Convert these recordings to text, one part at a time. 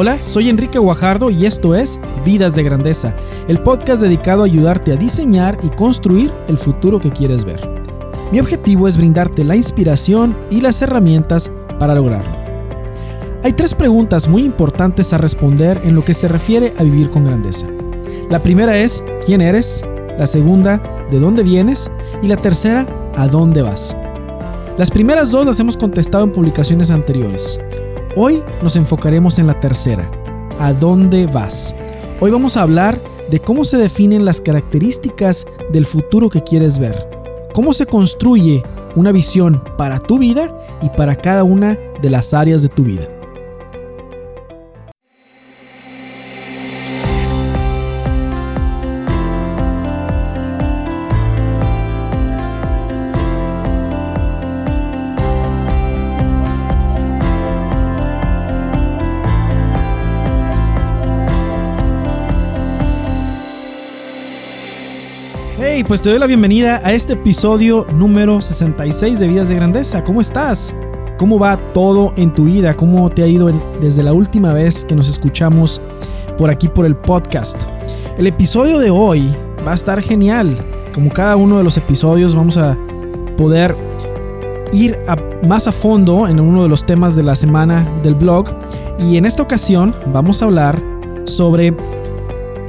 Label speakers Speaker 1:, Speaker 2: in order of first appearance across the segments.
Speaker 1: Hola, soy Enrique Guajardo y esto es Vidas de Grandeza, el podcast dedicado a ayudarte a diseñar y construir el futuro que quieres ver. Mi objetivo es brindarte la inspiración y las herramientas para lograrlo. Hay tres preguntas muy importantes a responder en lo que se refiere a vivir con grandeza. La primera es, ¿quién eres? La segunda, ¿de dónde vienes? Y la tercera, ¿a dónde vas? Las primeras dos las hemos contestado en publicaciones anteriores. Hoy nos enfocaremos en la tercera. ¿A dónde vas? Hoy vamos a hablar de cómo se definen las características del futuro que quieres ver. Cómo se construye una visión para tu vida y para cada una de las áreas de tu vida. Pues te doy la bienvenida a este episodio número 66 de Vidas de Grandeza. ¿Cómo estás? ¿Cómo va todo en tu vida? ¿Cómo te ha ido desde la última vez que nos escuchamos por aquí por el podcast? El episodio de hoy va a estar genial. Como cada uno de los episodios vamos a poder ir más a fondo en uno de los temas de la semana del blog. Y en esta ocasión vamos a hablar sobre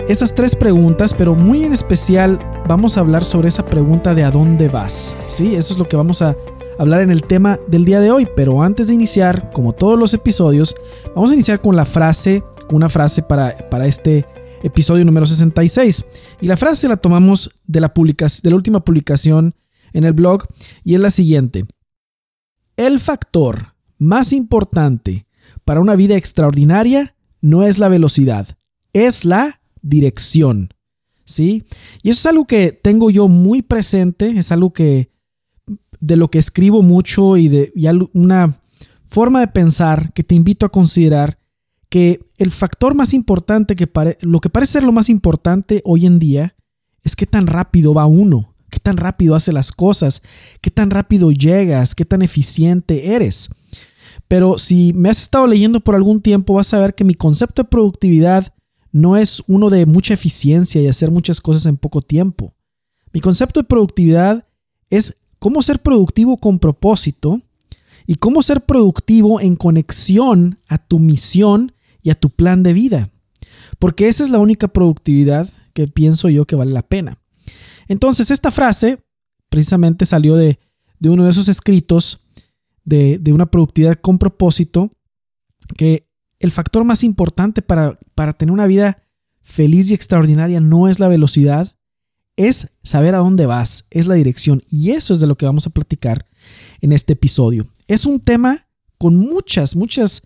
Speaker 1: esas tres preguntas, pero muy en especial vamos a hablar sobre esa pregunta de a dónde vas. Sí, eso es lo que vamos a hablar en el tema del día de hoy. Pero antes de iniciar, como todos los episodios, vamos a iniciar con la frase, con una frase para, para este episodio número 66. Y la frase la tomamos de la, de la última publicación en el blog y es la siguiente. El factor más importante para una vida extraordinaria no es la velocidad, es la dirección. ¿Sí? Y eso es algo que tengo yo muy presente, es algo que de lo que escribo mucho y de una forma de pensar que te invito a considerar que el factor más importante que lo que parece ser lo más importante hoy en día es qué tan rápido va uno, qué tan rápido hace las cosas, qué tan rápido llegas, qué tan eficiente eres. Pero si me has estado leyendo por algún tiempo, vas a ver que mi concepto de productividad no es uno de mucha eficiencia y hacer muchas cosas en poco tiempo. Mi concepto de productividad es cómo ser productivo con propósito y cómo ser productivo en conexión a tu misión y a tu plan de vida. Porque esa es la única productividad que pienso yo que vale la pena. Entonces, esta frase precisamente salió de, uno de esos escritos de, de una productividad con propósito que el factor más importante para, para tener una vida feliz y extraordinaria no es la velocidad, es saber a dónde vas, es la dirección. Y eso es de lo que vamos a platicar en este episodio. Es un tema con muchas, muchas,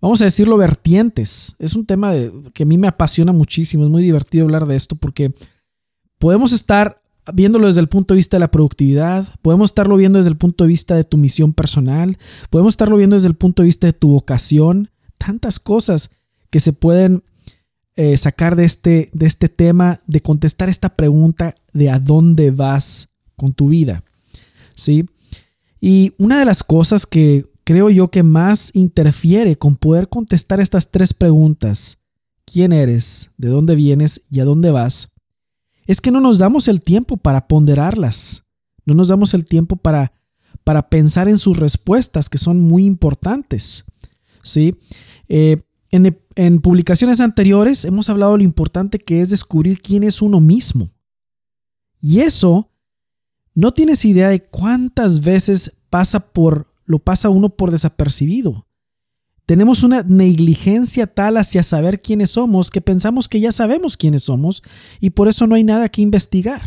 Speaker 1: vamos a decirlo, vertientes. Es un tema que a mí me apasiona muchísimo. Es muy divertido hablar de esto porque podemos estar viéndolo desde el punto de vista de la productividad, podemos estarlo viendo desde el punto de vista de tu misión personal, podemos estarlo viendo desde el punto de vista de tu vocación, tantas cosas que se pueden eh, sacar de este, de este tema, de contestar esta pregunta de a dónde vas con tu vida. ¿Sí? Y una de las cosas que creo yo que más interfiere con poder contestar estas tres preguntas, ¿quién eres? ¿De dónde vienes? ¿Y a dónde vas? Es que no nos damos el tiempo para ponderarlas. No nos damos el tiempo para, para pensar en sus respuestas, que son muy importantes. ¿Sí? Eh, en, publicaciones anteriores hemos hablado de lo importante que es descubrir quién es uno mismo. Y eso no tienes idea de cuántas veces pasa por, lo pasa uno por desapercibido. Tenemos una negligencia tal hacia saber quiénes somos que pensamos que ya sabemos quiénes somos y por eso no hay nada que investigar.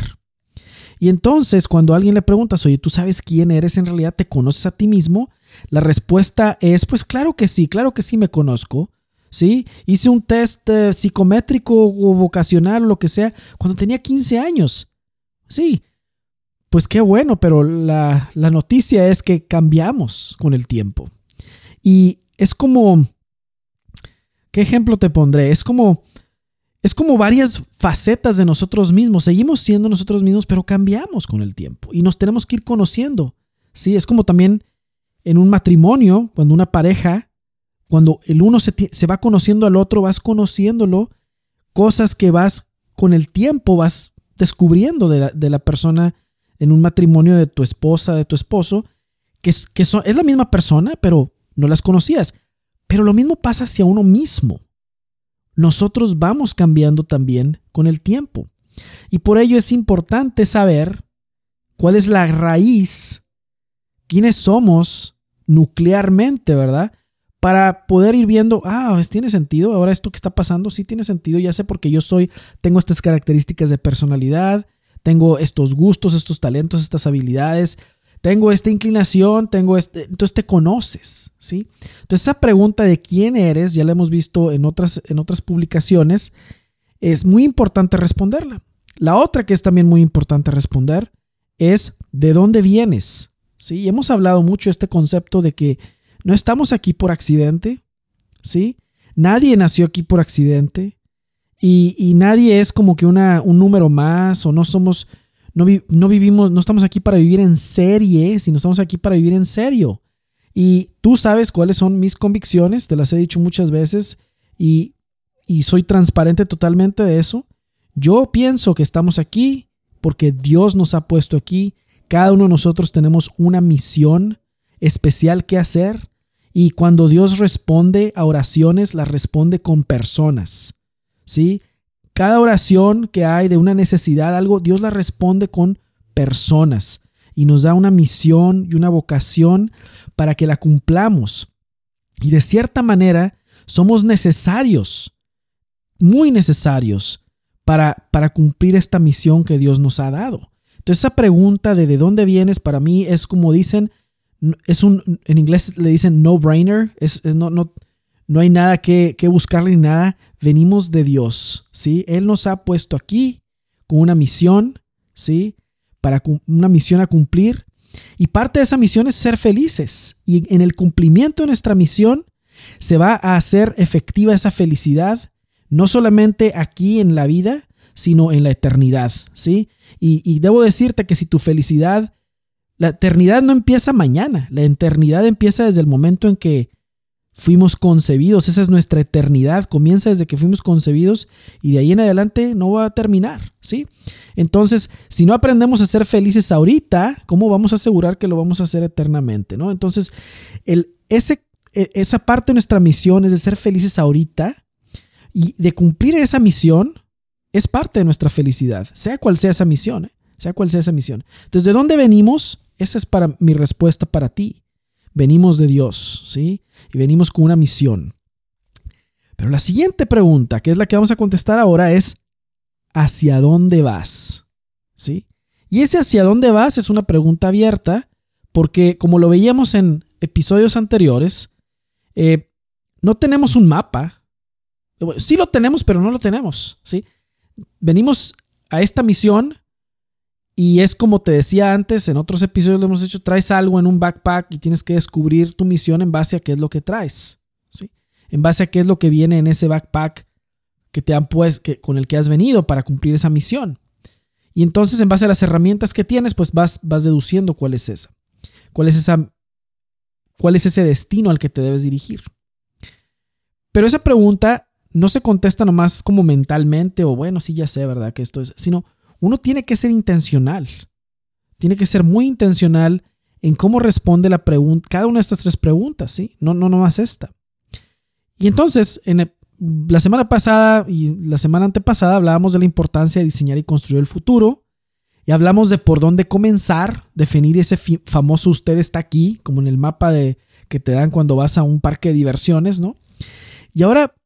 Speaker 1: Y entonces cuando alguien le preguntas, oye, ¿tú sabes quién eres en realidad? ¿Te conoces a ti mismo? La respuesta es, pues claro que sí, claro que sí me conozco. ¿Sí? Hice un test eh, psicométrico o vocacional o lo que sea cuando tenía 15 años. Sí, pues qué bueno, pero la, la noticia es que cambiamos con el tiempo. Y es como, ¿qué ejemplo te pondré? Es como, es como varias facetas de nosotros mismos. Seguimos siendo nosotros mismos, pero cambiamos con el tiempo y nos tenemos que ir conociendo. Sí, es como también en un matrimonio, cuando una pareja, cuando el uno se, va conociendo al otro, vas conociéndolo, cosas que vas con el tiempo, vas descubriendo de la, de la persona en un matrimonio de tu esposa, de tu esposo, que, que son, es la misma persona, pero no las conocías. Pero lo mismo pasa hacia uno mismo. Nosotros vamos cambiando también con el tiempo. Y por ello es importante saber cuál es la raíz, quiénes somos nuclearmente, ¿verdad? Para poder ir viendo, ah, tiene sentido, ahora esto que está pasando, sí tiene sentido, ya sé porque yo soy, tengo estas características de personalidad, tengo estos gustos, estos talentos, estas habilidades, tengo esta inclinación, tengo este, entonces te conoces, ¿sí? Entonces esa pregunta de quién eres, ya la hemos visto en otras, en otras publicaciones, es muy importante responderla. La otra que es también muy importante responder es de dónde vienes, ¿sí? Hemos hablado mucho este concepto de que no estamos aquí por accidente, ¿sí? Nadie nació aquí por accidente y, y nadie es como que una, un número más o no somos no, vivimos, no estamos aquí para vivir en serie, sino estamos aquí para vivir en serio. Y tú sabes cuáles son mis convicciones, te las he dicho muchas veces y, y soy transparente totalmente de eso. Yo pienso que estamos aquí porque Dios nos ha puesto aquí. Cada uno de nosotros tenemos una misión especial que hacer. Y cuando Dios responde a oraciones, las responde con personas. ¿Sí? Cada oración que hay de una necesidad, algo, Dios la responde con personas y nos da una misión y una vocación para que la cumplamos. Y de cierta manera somos necesarios, muy necesarios, para, para cumplir esta misión que Dios nos ha dado. Entonces esa pregunta de de dónde vienes para mí es como dicen, es un, en inglés le dicen no-brainer, es, no, no, no hay nada que, que buscarle ni nada. Venimos de Dios, ¿sí? Él nos ha puesto aquí con una misión, ¿sí? Para una misión a cumplir. Y parte de esa misión es ser felices. Y en el cumplimiento de nuestra misión se va a hacer efectiva esa felicidad, no solamente aquí en la vida, sino en la eternidad, ¿sí? Y, y debo decirte que si tu felicidad, la eternidad no empieza mañana, la eternidad empieza desde el momento en que fuimos concebidos, esa es nuestra eternidad, comienza desde que fuimos concebidos y de ahí en adelante no va a terminar, ¿sí? Entonces, si no aprendemos a ser felices ahorita, ¿cómo vamos a asegurar que lo vamos a hacer eternamente, ¿no? Entonces, el, ese, e, esa parte de nuestra misión es de ser felices ahorita y de cumplir esa misión es parte de nuestra felicidad, sea cual sea esa misión, ¿eh? sea cual sea esa misión. Entonces, ¿de dónde venimos? Esa es para mi respuesta para ti. Venimos de Dios, ¿sí? y venimos con una misión. Pero la siguiente pregunta, que es la que vamos a contestar ahora, es ¿hacia dónde vas? ¿Sí? Y ese hacia dónde vas es una pregunta abierta porque como lo veíamos en episodios anteriores, eh, no tenemos un mapa. sí lo tenemos, pero no lo tenemos. ¿sí? Venimos a esta misión y es como te decía antes, en otros episodios lo hemos hecho, traes algo en un backpack y tienes que descubrir tu misión en base a qué es lo que traes. ¿sí? En base a qué es lo que viene en ese backpack que te han puesto, que, con el que has venido para cumplir esa misión. Y entonces, en base a las herramientas que tienes, pues vas, vas deduciendo cuál es esa. Cuál es esa. Cuál es ese destino al que te debes dirigir. Pero esa pregunta no se contesta nomás como mentalmente o bueno, sí ya sé, ¿verdad? Que esto es, sino uno tiene que ser intencional. Tiene que ser muy intencional en cómo responde la pregunta, cada una de estas tres preguntas, ¿sí? No, no, no más esta. Y entonces, en la semana pasada y la semana antepasada hablábamos de la importancia de diseñar y construir el futuro. Y hablamos de por dónde comenzar, definir ese famoso usted está aquí, como en el mapa de, que te dan cuando vas a un parque de diversiones, ¿no? Y ahora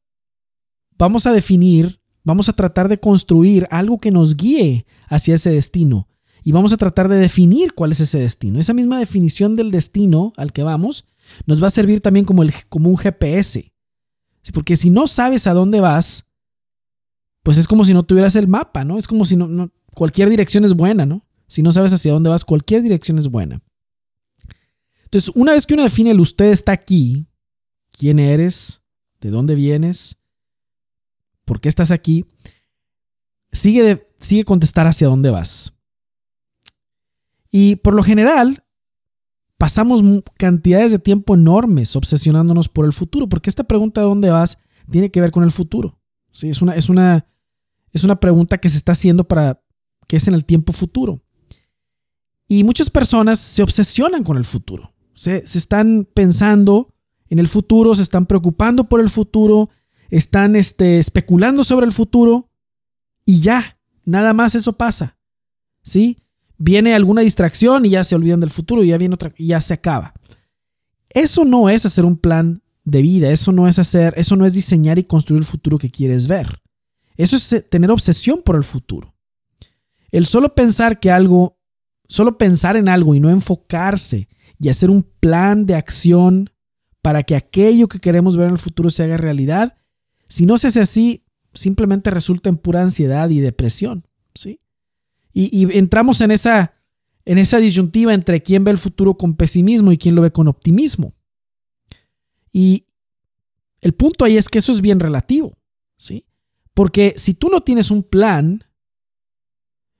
Speaker 1: vamos a definir Vamos a tratar de construir algo que nos guíe hacia ese destino. Y vamos a tratar de definir cuál es ese destino. Esa misma definición del destino al que vamos nos va a servir también como, el, un GPS. Porque si no sabes a dónde vas, pues es como si no tuvieras el mapa, ¿no? Es como si no, no cualquier dirección es buena, ¿no? Si no sabes hacia dónde vas, cualquier dirección es buena. Entonces, una vez que uno define el usted está aquí, quién eres, de dónde vienes, ¿Por qué estás aquí? Sigue, sigue contestar hacia dónde vas. Y por lo general, pasamos cantidades de tiempo enormes obsesionándonos por el futuro, porque esta pregunta de dónde vas tiene que ver con el futuro. ¿sí? Es, una, es, una, es una pregunta que se está haciendo para que es en el tiempo futuro. Y muchas personas se obsesionan con el futuro. Se, se están pensando en el futuro, se están preocupando por el futuro, están este, especulando sobre el futuro y ya, nada más eso pasa. ¿Sí? Viene alguna distracción y ya se olvidan del futuro y ya viene otra y ya se acaba. Eso no es hacer un plan de vida, eso no es hacer, eso no es diseñar y construir el futuro que quieres ver. Eso es eh, tener obsesión por el futuro. El solo pensar que algo, solo pensar en algo y no enfocarse y hacer un plan de acción para que aquello que queremos ver en el futuro se haga realidad, si no se hace así, simplemente resulta en pura ansiedad y depresión, ¿sí? Y, entramos en esa, en esa disyuntiva entre quién ve el futuro con pesimismo y quién lo ve con optimismo. Y el punto ahí es que eso es bien relativo, ¿sí? Porque si tú no tienes un plan,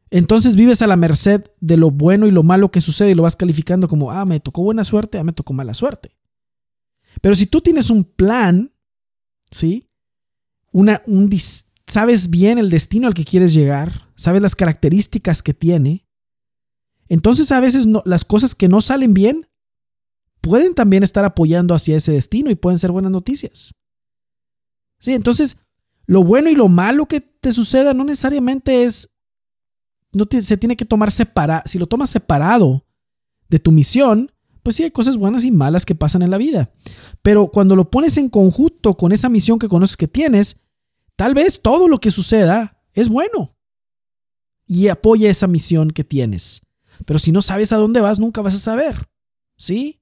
Speaker 1: entonces vives a la merced de lo bueno y lo malo que sucede y lo vas calificando como, ah, me tocó buena suerte, ah, me tocó mala suerte. Pero si tú tienes un plan, ¿sí? Sabes bien el destino al que quieres llegar, sabes las características que tiene, entonces a veces las cosas que no salen bien pueden también estar apoyando hacia ese destino y pueden ser buenas noticias. Sí, entonces lo bueno y lo malo que te suceda no necesariamente es, no se tiene que tomar separado, si lo tomas separado de tu misión, pues sí hay cosas buenas y malas que pasan en la vida. Pero cuando lo pones en conjunto con esa misión que conoces que tienes, tal vez todo lo que suceda es bueno y apoya esa misión que tienes. Pero si no sabes a dónde vas, nunca vas a saber. ¿Sí?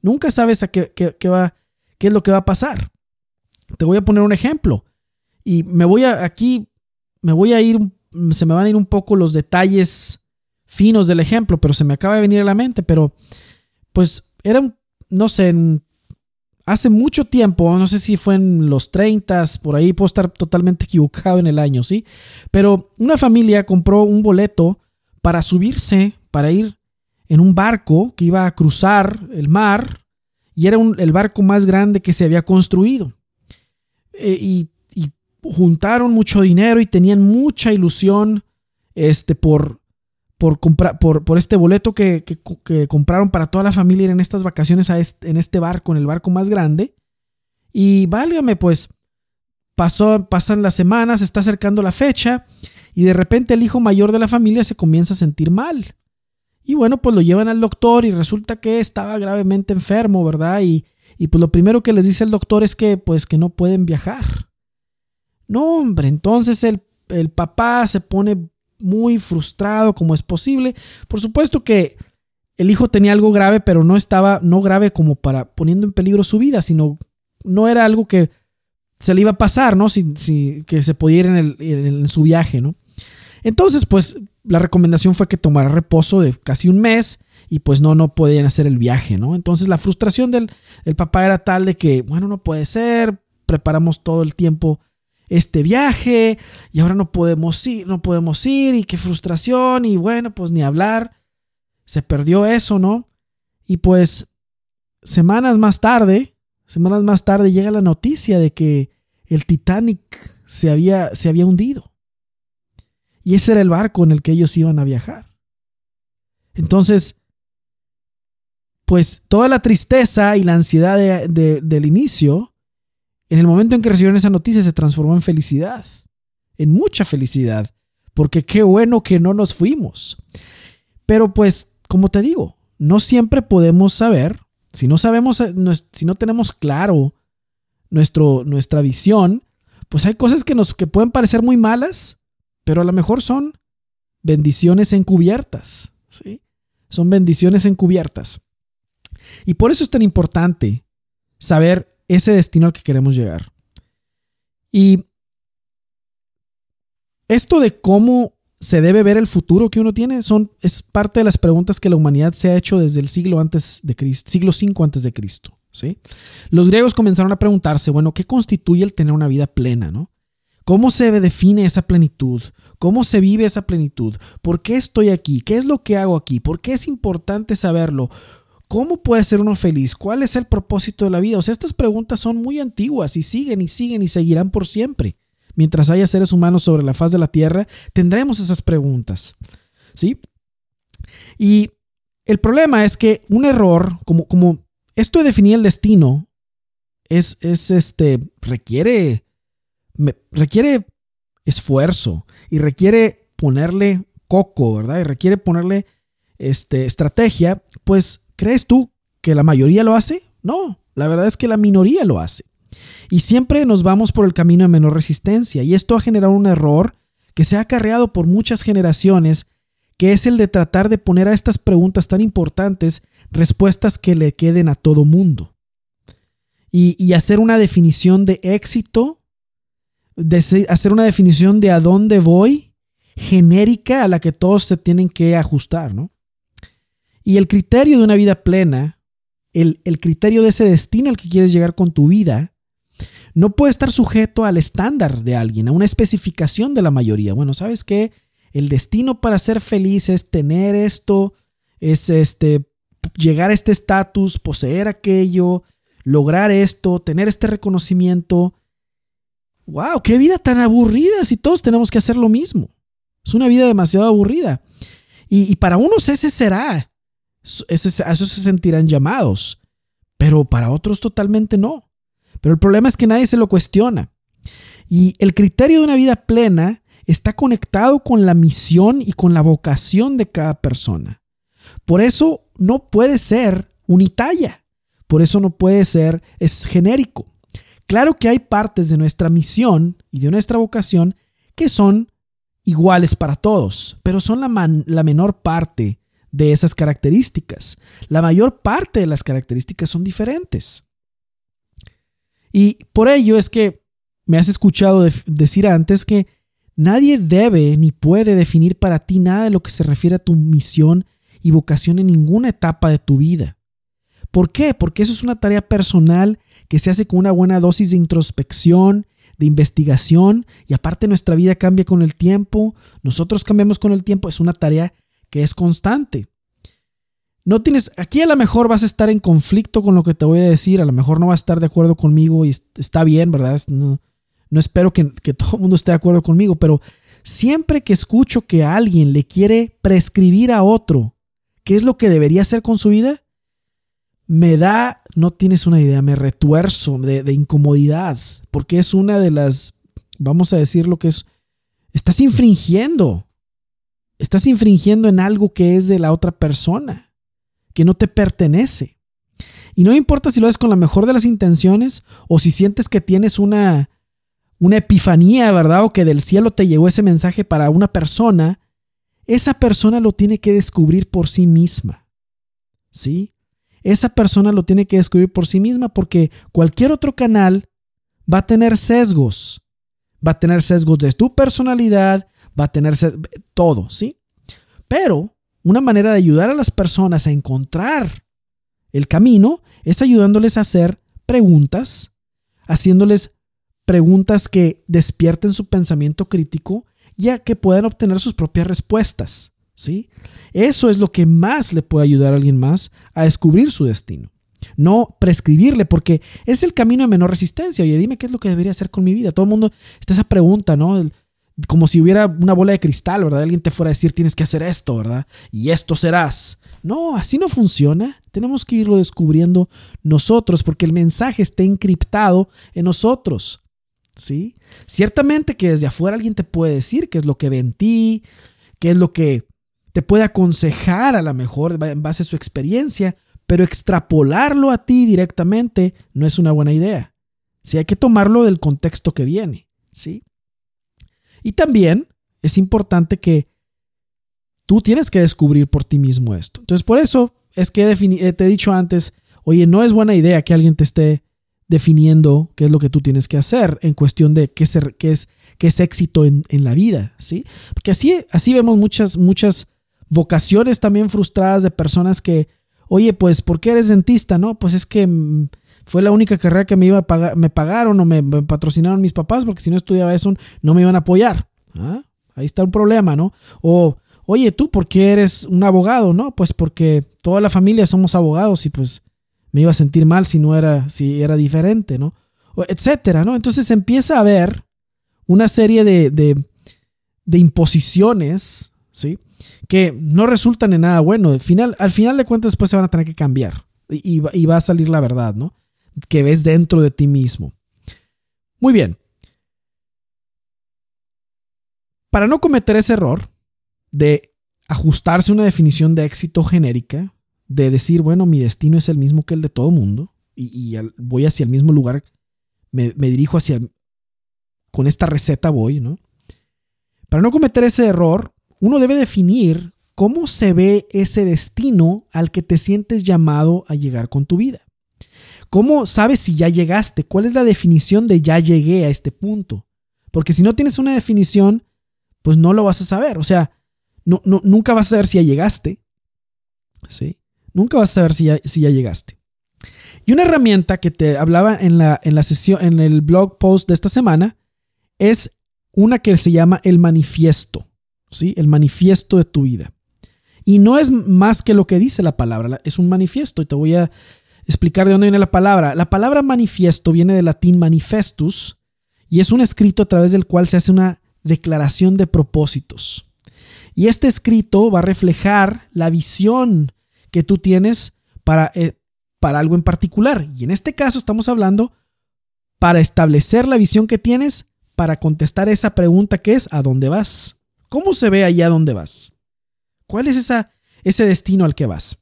Speaker 1: Nunca sabes a qué, va, qué es lo que va a pasar. Te voy a poner un ejemplo. Y me voy a aquí, me voy a ir, se me van a ir un poco los detalles finos del ejemplo, pero se me acaba de venir a la mente. Pero pues era, no sé, hace mucho tiempo, no sé si fue en los 30, por ahí puedo estar totalmente equivocado en el año, ¿sí? Pero una familia compró un boleto para subirse, para ir en un barco que iba a cruzar el mar y era el barco más grande que se había construido. Eh, y, y, juntaron mucho dinero y tenían mucha ilusión este, por, por, por, por este boleto que, compraron para toda la familia en estas vacaciones a en este barco, en el barco más grande. Y válgame, pues pasó, pasan las semanas, se está acercando la fecha y de repente el hijo mayor de la familia se comienza a sentir mal. Y bueno, pues lo llevan al doctor y resulta que estaba gravemente enfermo, ¿verdad? Y, y pues lo primero que les dice el doctor es que pues que no pueden viajar. No, hombre, entonces el, el papá se pone muy frustrado como es posible. Por supuesto que el hijo tenía algo grave, pero no estaba, no grave como para poniendo en peligro su vida, sino no era algo que se le iba a pasar, ¿no? Si, que se ir en, en, su viaje, ¿no? Entonces, pues la recomendación fue que tomara reposo de casi un mes y pues no, no podían hacer el viaje, ¿no? Entonces la frustración del el papá era tal de que, bueno, no puede ser, preparamos todo el tiempo este viaje y ahora no podemos ir, no podemos ir y qué frustración y bueno, pues ni hablar. Se perdió eso, ¿no? Y pues semanas más tarde, semanas más tarde llega la noticia de que el Titanic se había, se había hundido. Y ese era el barco en el que ellos iban a viajar. Entonces, pues toda la tristeza y la ansiedad del inicio en el momento en que recibieron esa noticia se transformó en felicidad, en mucha felicidad, porque qué bueno que no nos fuimos. Pero pues, como te digo, no siempre podemos saber, si no sabemos, eh, si no tenemos claro nuestro, nuestra visión, pues hay cosas que nos que pueden parecer muy malas, pero a lo mejor son bendiciones encubiertas, ¿sí? Son bendiciones encubiertas. Y por eso es tan importante saber ese destino al que queremos llegar. Y esto de cómo se debe ver el futuro que uno tiene son, es parte de las preguntas que la humanidad se ha hecho desde el siglo antes de Cristo, siglo 5 antes de Cristo. ¿sí? Los griegos comenzaron a preguntarse, bueno, ¿qué constituye el tener una vida plena? ¿no? ¿Cómo se define esa plenitud? ¿Cómo se vive esa plenitud? ¿Por qué estoy aquí? ¿Qué es lo que hago aquí? ¿Por qué es importante saberlo? ¿Cómo puede ser uno feliz? ¿Cuál es el propósito de la vida? O sea, estas preguntas son muy antiguas y siguen y siguen y seguirán por siempre. Mientras haya seres humanos sobre la faz de la tierra, tendremos esas preguntas. ¿Sí? Y el problema es que un error, como, como esto de definir el destino, es, es este, requiere, requiere esfuerzo y requiere ponerle coco, ¿verdad? Y requiere ponerle este, estrategia, pues ¿crees tú que la mayoría lo hace? No, la verdad es que la minoría lo hace. Y siempre nos vamos por el camino de menor resistencia. Y esto ha generado un error que se ha acarreado por muchas generaciones, que es el de tratar de poner a estas preguntas tan importantes respuestas que le queden a todo mundo. Y, hacer una definición de éxito, de hacer una definición de a dónde voy, genérica a la que todos se tienen que ajustar, ¿no? Y el criterio de una vida plena, el, criterio de ese destino al que quieres llegar con tu vida, no puede estar sujeto al estándar de alguien, a una especificación de la mayoría. Bueno, ¿sabes qué? El destino para ser feliz es tener esto, es este llegar a este estatus, poseer aquello, lograr esto, tener este reconocimiento. ¡Wow! ¡Qué vida tan aburrida si todos tenemos que hacer lo mismo! Es una vida demasiado aburrida. Y, para unos ese será. A eso se sentirán llamados. Pero para otros totalmente no. Pero el problema es que nadie se lo cuestiona. Y el criterio de una vida plena está conectado con la misión y con la vocación de cada persona. Por eso no puede ser unitalla. Por eso no puede ser, es genérico. Claro que hay partes de nuestra misión y de nuestra vocación que son iguales para todos, pero son la menor parte de esas características. La mayor parte de las características son diferentes. Y por ello es que me has escuchado decir antes que nadie debe ni puede definir para ti nada de lo que se refiere a tu misión y vocación en ninguna etapa de tu vida. ¿Por qué? Porque eso es una tarea personal que se hace con una buena dosis de introspección de investigación y aparte nuestra vida cambia con el tiempo, nosotros cambiamos con el tiempo, es una tarea que es constante. No tienes, aquí a lo mejor vas a estar en conflicto con lo que te voy a decir, a lo mejor no vas a estar de acuerdo conmigo y está bien, ¿verdad? No, no espero que, que todo el mundo esté de acuerdo conmigo, pero siempre que escucho que alguien le quiere prescribir a otro qué es lo que debería hacer con su vida, me da, no tienes una idea, me retuerzo de, incomodidad, porque es una de las, vamos a decir lo que es, estás infringiendo, estás infringiendo en algo que es de la otra persona, que no te pertenece. Y no importa si lo haces con la mejor de las intenciones o si sientes que tienes una, una epifanía, ¿verdad? O que del cielo te llegó ese mensaje para una persona, esa persona lo tiene que descubrir por sí misma. ¿Sí? esa persona lo tiene que descubrir por sí misma porque cualquier otro canal va a tener sesgos. Va a tener sesgos de tu personalidad, va a tener todo, ¿sí? Pero una manera de ayudar a las personas a encontrar el camino es ayudándoles a hacer preguntas, haciéndoles preguntas que despierten su pensamiento crítico y a que puedan obtener sus propias respuestas, ¿sí? Eso es lo que más le puede ayudar a alguien más a descubrir su destino. No prescribirle, porque es el camino de menor resistencia. Oye, dime qué es lo que debería hacer con mi vida. Todo el mundo está esa pregunta, ¿no? Como si hubiera una bola de cristal, ¿verdad? Alguien te fuera a decir, tienes que hacer esto, ¿verdad? Y esto serás. No, así no funciona. Tenemos que irlo descubriendo nosotros, porque el mensaje está encriptado en nosotros. ¿Sí? Ciertamente que desde afuera alguien te puede decir qué es lo que ve en ti, qué es lo que te puede aconsejar a lo mejor en base a su experiencia, pero extrapolarlo a ti directamente no es una buena idea. Sí, hay que tomarlo del contexto que viene, ¿sí? Y también es importante que tú tienes que descubrir por ti mismo esto. Entonces, por eso es que eh, te he dicho antes, oye, no es buena idea que alguien te esté definiendo qué es lo que tú tienes que hacer en cuestión de qué, ser, qué es, qué es éxito en, en, la vida, ¿sí? Porque así, así vemos muchas, muchas vocaciones también frustradas de personas que, oye, pues, ¿por qué eres dentista? No, pues es que mm, fue la única carrera que me iba a pagar, me pagaron o me, patrocinaron mis papás, porque si no estudiaba eso no me iban a apoyar. ¿Ah? Ahí está un problema, ¿no? O, oye, tú, ¿por qué eres un abogado? No, pues porque toda la familia somos abogados y pues me iba a sentir mal si no era, si era diferente, ¿no? etcétera, ¿no? Entonces empieza a haber una serie de, de, imposiciones, ¿sí? Que no resultan en nada bueno. Al final, al final de cuentas, después se van a tener que cambiar y, y va a salir la verdad, ¿no? Que ves dentro de ti mismo. Muy bien. Para no cometer ese error de ajustarse a una definición de éxito genérica, de decir, bueno, mi destino es el mismo que el de todo mundo y, voy hacia el mismo lugar, me, dirijo hacia, con esta receta voy, ¿no? Para no cometer ese error, uno debe definir cómo se ve ese destino al que te sientes llamado a llegar con tu vida. ¿Cómo sabes si ya llegaste? ¿Cuál es la definición de ya llegué a este punto? Porque si no tienes una definición, pues no lo vas a saber. O sea, no, nunca vas a saber si ya llegaste. ¿Sí? Nunca vas a saber si ya, si ya llegaste. Y una herramienta que te hablaba en la, en la sesión, en el blog post de esta semana, es una que se llama el manifiesto. ¿Sí? El manifiesto de tu vida. Y no es más que lo que dice la palabra, es un manifiesto. Y te voy a explicar de dónde viene la palabra. La palabra manifiesto viene del latín manifestus y es un escrito a través del cual se hace una declaración de propósitos. Y este escrito va a reflejar la visión que tú tienes para, eh, para algo en particular. Y en este caso estamos hablando para establecer la visión que tienes para contestar esa pregunta que es ¿a dónde vas? ¿Cómo se ve allá dónde vas? ¿Cuál es ese destino al que vas?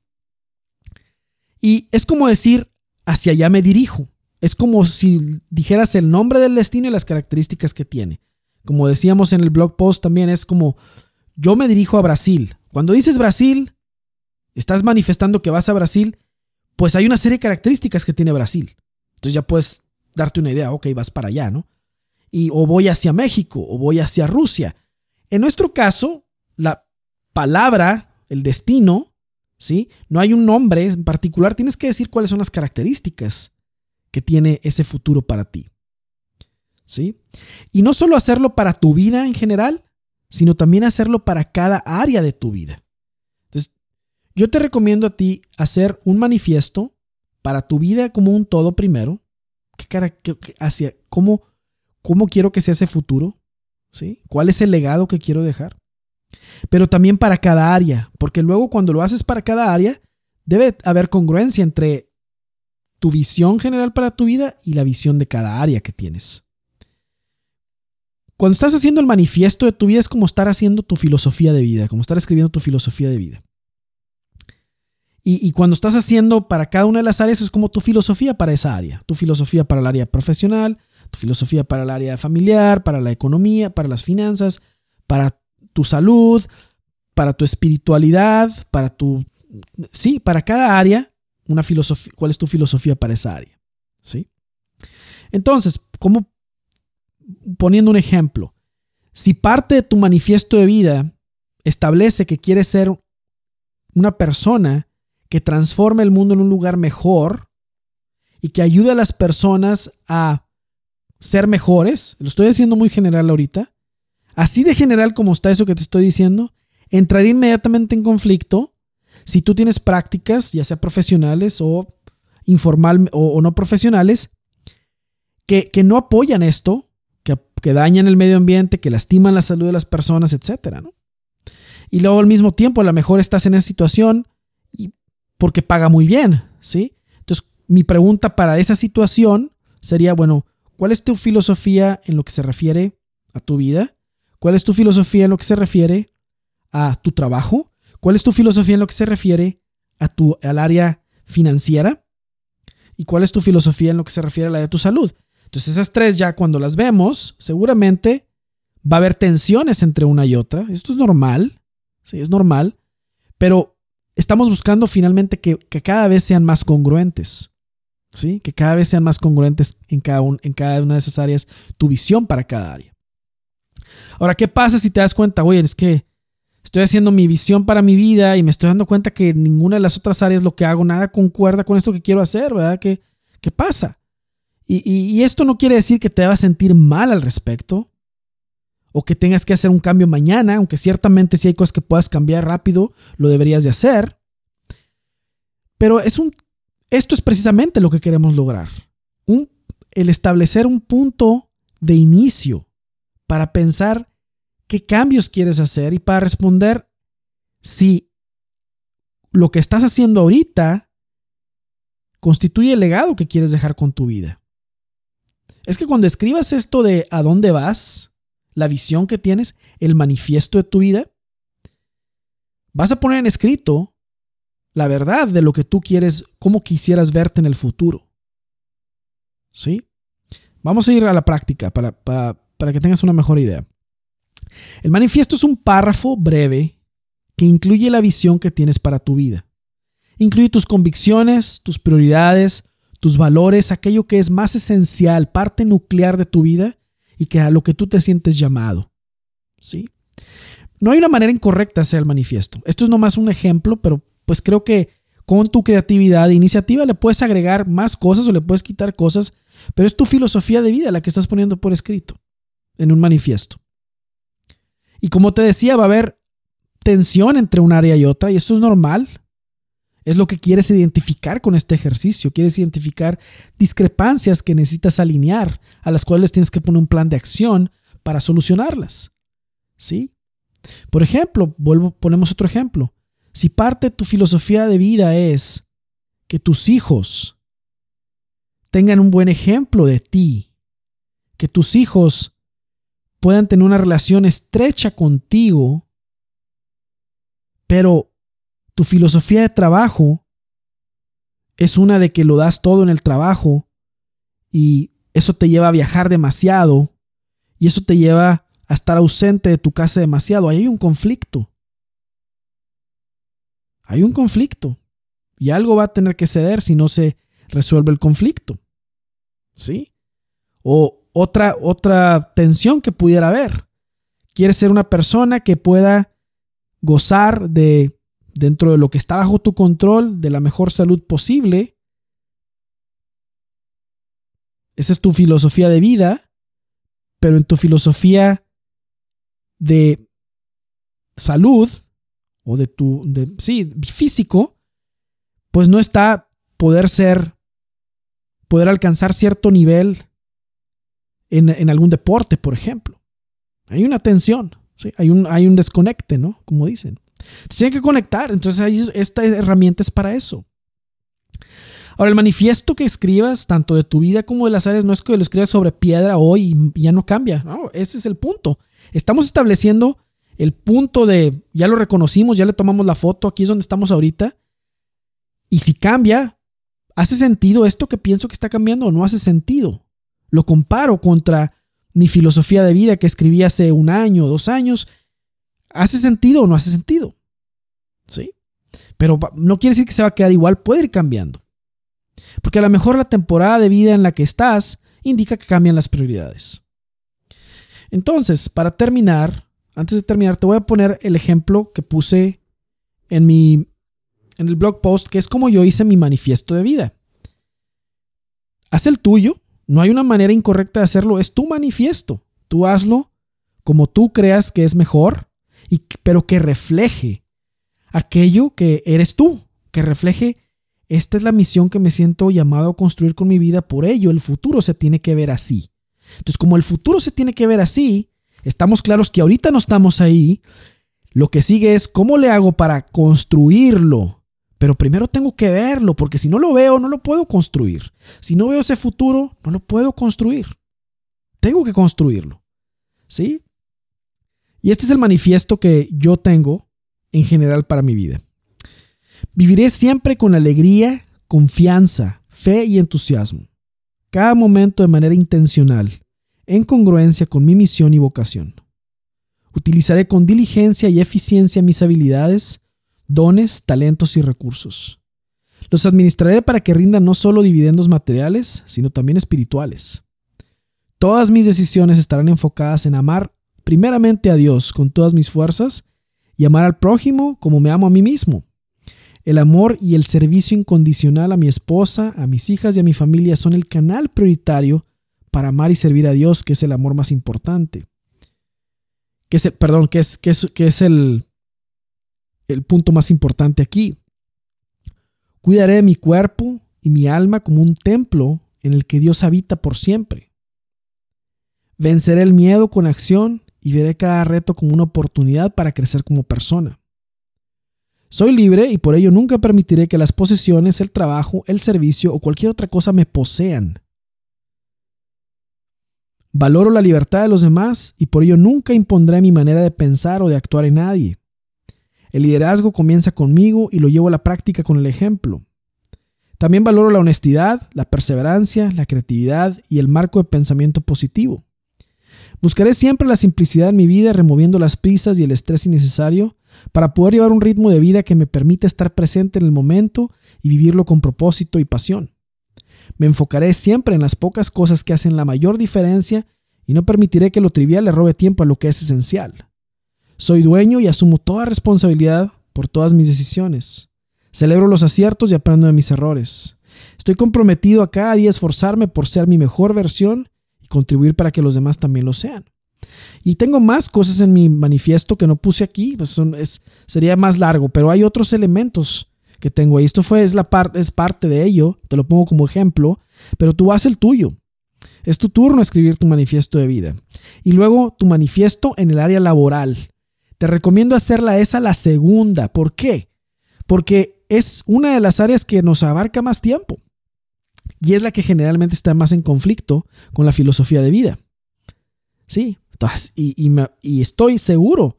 Speaker 1: Y es como decir, hacia allá me dirijo. Es como si dijeras el nombre del destino y las características que tiene. Como decíamos en el blog post también, es como yo me dirijo a Brasil. Cuando dices Brasil, estás manifestando que vas a Brasil, pues hay una serie de características que tiene Brasil. Entonces ya puedes darte una idea, ok, vas para allá, ¿no? Y o voy hacia México o voy hacia Rusia. En nuestro caso, la palabra, el destino, ¿sí? No hay un nombre en particular, tienes que decir cuáles son las características que tiene ese futuro para ti. ¿sí? Y no solo hacerlo para tu vida en general, sino también hacerlo para cada área de tu vida. Entonces, yo te recomiendo a ti hacer un manifiesto para tu vida como un todo primero, hacia, cómo, cómo quiero que sea ese futuro, ¿sí? ¿Cuál es el legado que quiero dejar? Pero también para cada área, porque luego cuando lo haces para cada área, debe haber congruencia entre tu visión general para tu vida y la visión de cada área que tienes. Cuando estás haciendo el manifiesto de tu vida es como estar haciendo tu filosofía de vida, como estar escribiendo tu filosofía de vida. Y, cuando estás haciendo para cada una de las áreas es como tu filosofía para esa área, tu filosofía para el área profesional, tu filosofía para el área familiar, para la economía, para las finanzas, para tu salud, para tu espiritualidad, para tu... Sí, para cada área, una filosofía, ¿cuál es tu filosofía para esa área? ¿Sí? Entonces, ¿cómo poniendo un ejemplo, si parte de tu manifiesto de vida establece que quieres ser una persona que transforme el mundo en un lugar mejor y que ayude a las personas a ser mejores, lo estoy diciendo muy general ahorita, así de general como está eso que te estoy diciendo, entraría inmediatamente en conflicto si tú tienes prácticas, ya sea profesionales o informal o, no profesionales, que, que no apoyan esto que dañan el medio ambiente, que lastiman la salud de las personas, etcétera, ¿no? Y luego al mismo tiempo, a lo mejor estás en esa situación y porque paga muy bien, ¿sí? Entonces, mi pregunta para esa situación sería, bueno, ¿cuál es tu filosofía en lo que se refiere a tu vida? ¿Cuál es tu filosofía en lo que se refiere a tu trabajo? ¿Cuál es tu filosofía en lo que se refiere a tu, al área financiera? ¿Y cuál es tu filosofía en lo que se refiere al área de tu salud? Entonces esas tres ya cuando las vemos, seguramente va a haber tensiones entre una y otra. Esto es normal, sí, es normal, pero estamos buscando finalmente que, cada vez sean más congruentes, ¿sí? Que cada vez sean más congruentes en cada, en cada una de esas áreas, tu visión para cada área. Ahora, ¿qué pasa si te das cuenta, oye, es que estoy haciendo mi visión para mi vida y me estoy dando cuenta que ninguna de las otras áreas lo que hago, nada concuerda con esto que quiero hacer, ¿verdad? ¿Qué, qué pasa? Y, esto no quiere decir que te vas a sentir mal al respecto. o que tengas que hacer un cambio mañana, aunque ciertamente si hay cosas que puedas cambiar rápido, lo deberías de hacer. Pero es un, esto es precisamente lo que queremos lograr. Un, el establecer un punto de inicio para pensar qué cambios quieres hacer y para responder si lo que estás haciendo ahorita constituye el legado que quieres dejar con tu vida. Es que cuando escribas esto de a dónde vas, la visión que tienes, el manifiesto de tu vida, vas a poner en escrito la verdad de lo que tú quieres, cómo quisieras verte en el futuro. ¿Sí? Vamos a ir a la práctica para, para que tengas una mejor idea. El manifiesto es un párrafo breve que incluye la visión que tienes para tu vida. Incluye tus convicciones, tus prioridades, tus valores, aquello que es más esencial, parte nuclear de tu vida y que a lo que tú te sientes llamado. ¿Sí? No hay una manera incorrecta de hacer el manifiesto. Esto es nomás un ejemplo, pero pues creo que con tu creatividad e iniciativa le puedes agregar más cosas o le puedes quitar cosas, pero es tu filosofía de vida la que estás poniendo por escrito en un manifiesto. Y como te decía, va a haber tensión entre un área y otra y esto es normal. Es lo que quieres identificar con este ejercicio. Quieres identificar discrepancias que necesitas alinear, a las cuales tienes que poner un plan de acción para solucionarlas. ¿Sí? Por ejemplo, vuelvo, ponemos otro ejemplo. Si parte de tu filosofía de vida es que tus hijos tengan un buen ejemplo de ti, que tus hijos puedan tener una relación estrecha contigo, pero tu filosofía de trabajo es una de que lo das todo en el trabajo y eso te lleva a viajar demasiado y eso te lleva a estar ausente de tu casa demasiado. Ahí hay un conflicto. Hay un conflicto. Y algo va a tener que ceder si no se resuelve el conflicto. ¿Sí? O otra, otra tensión que pudiera haber. Quieres ser una persona que pueda gozar de, dentro de lo que está bajo tu control, de la mejor salud posible. Esa es tu filosofía de vida, pero en tu filosofía de salud o de tu, de, sí, físico, pues no está poder ser, poder alcanzar cierto nivel en, algún deporte, por ejemplo. Hay una tensión, hay, un, hay un desconecte, ¿no? Como dicen. tienen que conectar, entonces ahí, esta herramienta es para eso. Ahora, el manifiesto que escribas, tanto de tu vida como de las áreas, no es que lo escribas sobre piedra hoy y ya no cambia. No, ese es el punto. Estamos estableciendo el punto de, ya lo reconocimos, ya le tomamos la foto, aquí es donde estamos ahorita. Y si cambia, ¿hace sentido esto que pienso que está cambiando o no hace sentido? Lo comparo contra mi filosofía de vida que escribí hace un año, dos años, ¿hace sentido o no hace sentido? ¿Sí? Pero no quiere decir que se va a quedar igual, puede ir cambiando. Porque a lo mejor la temporada de vida en la que estás indica que cambian las prioridades. Entonces, para terminar, antes de terminar, te voy a poner el ejemplo que puse en mi en el blog post, que es como yo hice mi manifiesto de vida. Haz el tuyo, no hay una manera incorrecta de hacerlo, es tu manifiesto. Tú hazlo como tú creas que es mejor, pero que refleje aquello que eres tú, que refleje, esta es la misión que me siento llamado a construir con mi vida, por ello el futuro se tiene que ver así. Entonces, como el futuro se tiene que ver así, estamos claros que ahorita no estamos ahí, lo que sigue es cómo le hago para construirlo pero primero tengo que verlo, porque si no lo veo, no lo puedo construir. Si no veo ese futuro, no lo puedo construir. Tengo que construirlo. ¿Sí? Y este es el manifiesto que yo tengo en general para mi vida. Viviré siempre con alegría, confianza, fe y entusiasmo. Cada momento de manera intencional, en congruencia con mi misión y vocación. Utilizaré con diligencia y eficiencia mis habilidades dones, talentos y recursos. Los administraré para que rindan no solo dividendos materiales, sino también espirituales. Todas mis decisiones estarán enfocadas en amar primeramente a Dios con todas mis fuerzas y amar al prójimo como me amo a mí mismo. El amor y el servicio incondicional a mi esposa, a mis hijas y a mi familia son el canal prioritario para amar y servir a Dios, que es el amor más importante. que es perdón, que es, que es, que es el, el punto más importante aquí. Cuidaré de mi cuerpo y mi alma como un templo en el que Dios habita por siempre. Venceré el miedo con acción y veré cada reto como una oportunidad para crecer como persona. Soy libre y por ello nunca permitiré que las posesiones, el trabajo, el servicio o cualquier otra cosa me posean. Valoro la libertad de los demás y por ello nunca impondré mi manera de pensar o de actuar en nadie. El liderazgo comienza conmigo y lo llevo a la práctica con el ejemplo. También valoro la honestidad, la perseverancia, la creatividad y el marco de pensamiento positivo. Buscaré siempre la simplicidad en mi vida removiendo las prisas y el estrés innecesario para poder llevar un ritmo de vida que me permita estar presente en el momento y vivirlo con propósito y pasión. Me enfocaré siempre en las pocas cosas que hacen la mayor diferencia y no permitiré que lo trivial le robe tiempo a lo que es esencial. Soy dueño y asumo toda responsabilidad por todas mis decisiones. Celebro los aciertos y aprendo de mis errores. Estoy comprometido a cada día esforzarme por ser mi mejor versión y contribuir para que los demás también lo sean. Y tengo más cosas en mi manifiesto que no puse aquí, pues es, sería más largo, pero hay otros elementos que tengo ahí. Esto fue, es, la parte es parte de ello, te lo pongo como ejemplo, pero tú haz el tuyo. Es tu turno escribir tu manifiesto de vida. Y luego tu manifiesto en el área laboral. Te recomiendo hacerla esa la segunda. ¿Por qué? Porque es una de las áreas que nos abarca más tiempo. Y es la que generalmente está más en conflicto con la filosofía de vida. Sí, y, estoy seguro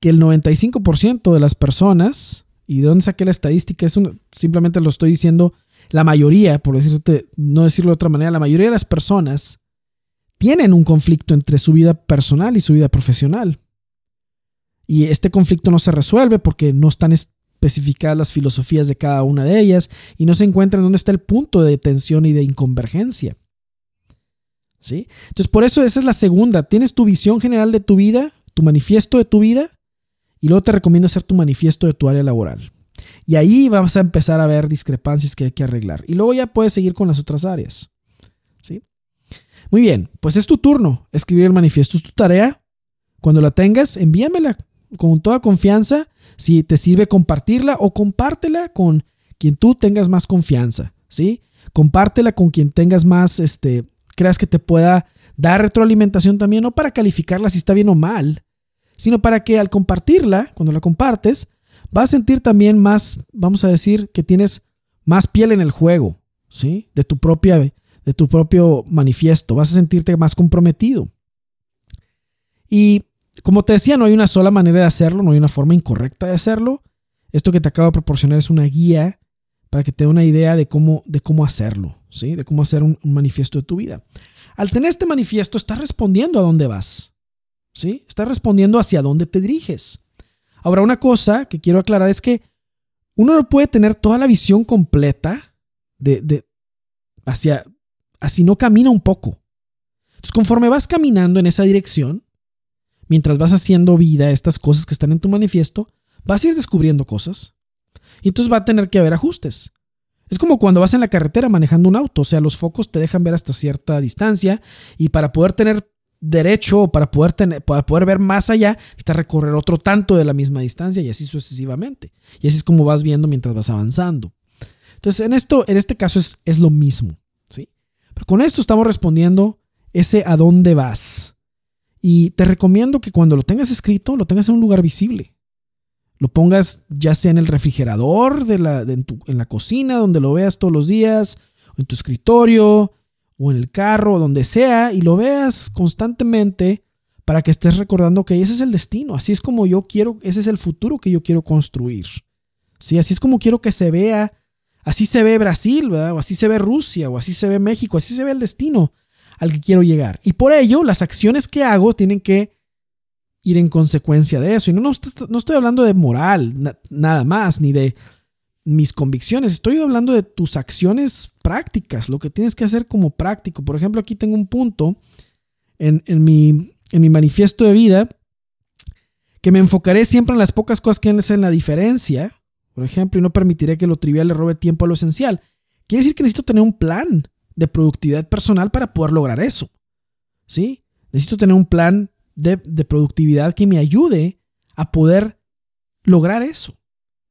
Speaker 1: que el 95% de las personas, y de dónde saqué la estadística, es simplemente lo estoy diciendo, la mayoría, por decirte, no decirlo de otra manera, la mayoría de las personas tienen un conflicto entre su vida personal y su vida profesional. Y este conflicto no se resuelve porque no están especificadas las filosofías de cada una de ellas y no se encuentra en dónde está el punto de tensión y de inconvergencia. ¿sí? Entonces, por eso esa es la segunda. Tienes tu visión general de tu vida, tu manifiesto de tu vida, y luego te recomiendo hacer tu manifiesto de tu área laboral. Y ahí vamos a empezar a ver discrepancias que hay que arreglar. Y luego ya puedes seguir con las otras áreas. ¿sí? Muy bien, pues es tu turno escribir el manifiesto, es tu tarea. Cuando la tengas, envíamela con toda confianza. Si te sirve compartirla o compártela con quien tú tengas más confianza, ¿sí? Compártela con quien tengas más este, creas que te pueda dar retroalimentación también, no para calificarla si está bien o mal, sino para que al compartirla, cuando la compartes, vas a sentir también más, vamos a decir, que tienes más piel en el juego, ¿sí? De tu propia de tu propio manifiesto, vas a sentirte más comprometido. Y como te decía, no hay una sola manera de hacerlo, no hay una forma incorrecta de hacerlo. Esto que te acabo de proporcionar es una guía para que te dé una idea de cómo, de cómo hacerlo, ¿sí? de cómo hacer un, manifiesto de tu vida. Al tener este manifiesto, estás respondiendo a dónde vas. ¿sí? Estás respondiendo hacia dónde te diriges. Ahora, una cosa que quiero aclarar es que uno no puede tener toda la visión completa de, de hacia, así no camina un poco. Entonces, conforme vas caminando en esa dirección, mientras vas haciendo vida estas cosas que están en tu manifiesto, vas a ir descubriendo cosas, y entonces va a tener que haber ajustes. Es como cuando vas en la carretera manejando un auto, o sea, los focos te dejan ver hasta cierta distancia y para poder tener derecho o para poder, tener, para poder ver más allá, necesitas recorrer otro tanto de la misma distancia y así sucesivamente. Y así es como vas viendo mientras vas avanzando. Entonces, en, esto, en este caso es, es lo mismo. ¿sí? Pero con esto estamos respondiendo ese a dónde vas. Y te recomiendo que cuando lo tengas escrito, lo tengas en un lugar visible lo pongas ya sea en el refrigerador de la, en, la cocina, donde lo veas todos los días, en tu escritorio, o en el carro, donde sea, y lo veas constantemente para que estés recordando que ese es el destino, así es como yo quiero, ese es el futuro que yo quiero construir. ¿Sí? Así es como quiero que se vea, así se ve Brasil, o así se ve Rusia, o así se ve México, así se ve el destino al que quiero llegar. Y por ello, las acciones que hago tienen que ir en consecuencia de eso. Y no, no, estoy hablando de moral, nada más, ni de mis convicciones, estoy hablando de tus acciones prácticas, lo que tienes que hacer como práctico. Por ejemplo, aquí tengo un punto en, mi, en mi manifiesto de vida que me enfocaré siempre en las pocas cosas que hacen la diferencia, por ejemplo, y no permitiré que lo trivial le robe tiempo a lo esencial. Quiere decir que necesito tener un plan de productividad personal para poder lograr eso. ¿Sí? Necesito tener un plan de, de productividad que me ayude a poder lograr eso.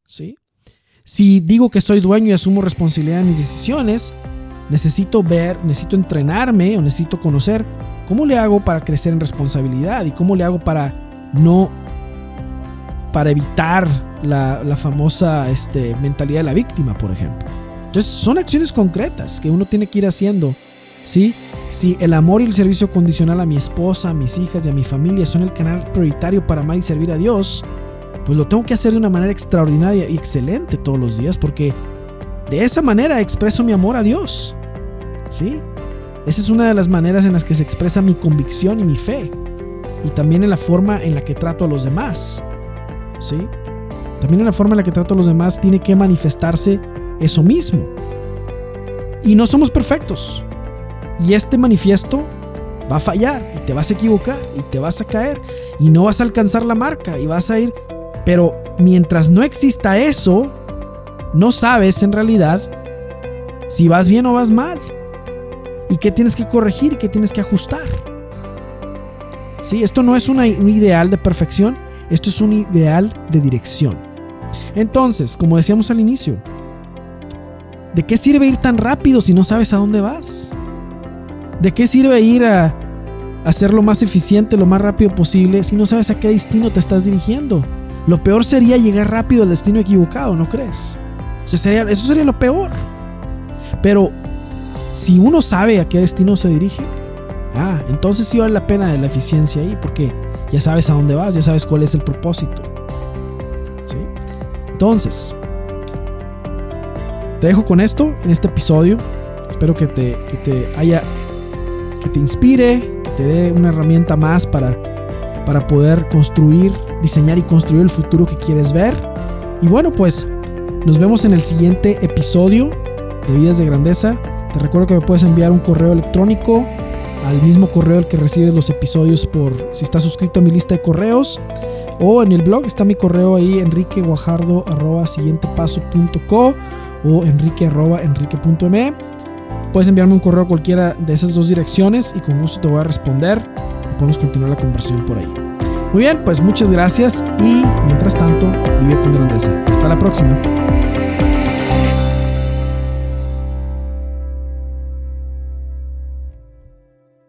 Speaker 1: ¿Sí? Si digo que soy dueño y asumo responsabilidad de mis decisiones, necesito ver, necesito entrenarme o necesito conocer cómo le hago para crecer en responsabilidad y cómo le hago para no, para evitar la, famosa este, mentalidad de la víctima, por ejemplo. Entonces son acciones concretas que uno tiene que ir haciendo. ¿sí? Si el amor y el servicio condicional a mi esposa, a mis hijas y a mi familia son el canal prioritario para amar y servir a Dios, pues lo tengo que hacer de una manera extraordinaria y excelente todos los días porque de esa manera expreso mi amor a Dios. ¿Sí? Esa es una de las maneras en las que se expresa mi convicción y mi fe. Y también en la forma en la que trato a los demás. ¿Sí? También en la forma en la que trato a los demás tiene que manifestarse eso mismo. Y no somos perfectos. Y este manifiesto va a fallar y te vas a equivocar y te vas a caer y no vas a alcanzar la marca y vas a ir pero mientras no exista eso, no sabes en realidad si vas bien o vas mal. Y qué tienes que corregir y qué tienes que ajustar. Sí, esto no es un ideal de perfección, esto es un ideal de dirección. Entonces, como decíamos al inicio, ¿de qué sirve ir tan rápido si no sabes a dónde vas? ¿De qué sirve ir a hacer lo más eficiente, lo más rápido posible si no sabes a qué destino te estás dirigiendo? Lo peor sería llegar rápido al destino equivocado, ¿no crees? eso sería lo peor. Pero si uno sabe a qué destino se dirige, ah, entonces sí vale la pena la eficiencia ahí, porque ya sabes a dónde vas, ya sabes cuál es el propósito. ¿Sí? Entonces, te dejo con esto en este episodio. Espero que te, que te haya, que te inspire, que te dé una herramienta más para para poder construir, diseñar y construir el futuro que quieres ver. Y bueno, pues nos vemos en el siguiente episodio de Vidas de Grandeza. Te recuerdo que me puedes enviar un correo electrónico al mismo correo al que recibes los episodios por si estás suscrito a mi lista de correos o en el blog está mi correo ahí enriqueguajardo o enrique enrique.me puedes enviarme un correo a cualquiera de esas dos direcciones y con gusto te voy a responder podemos continuar la conversación por ahí. Muy bien, pues muchas gracias y mientras tanto, vive con grandeza. Hasta la próxima.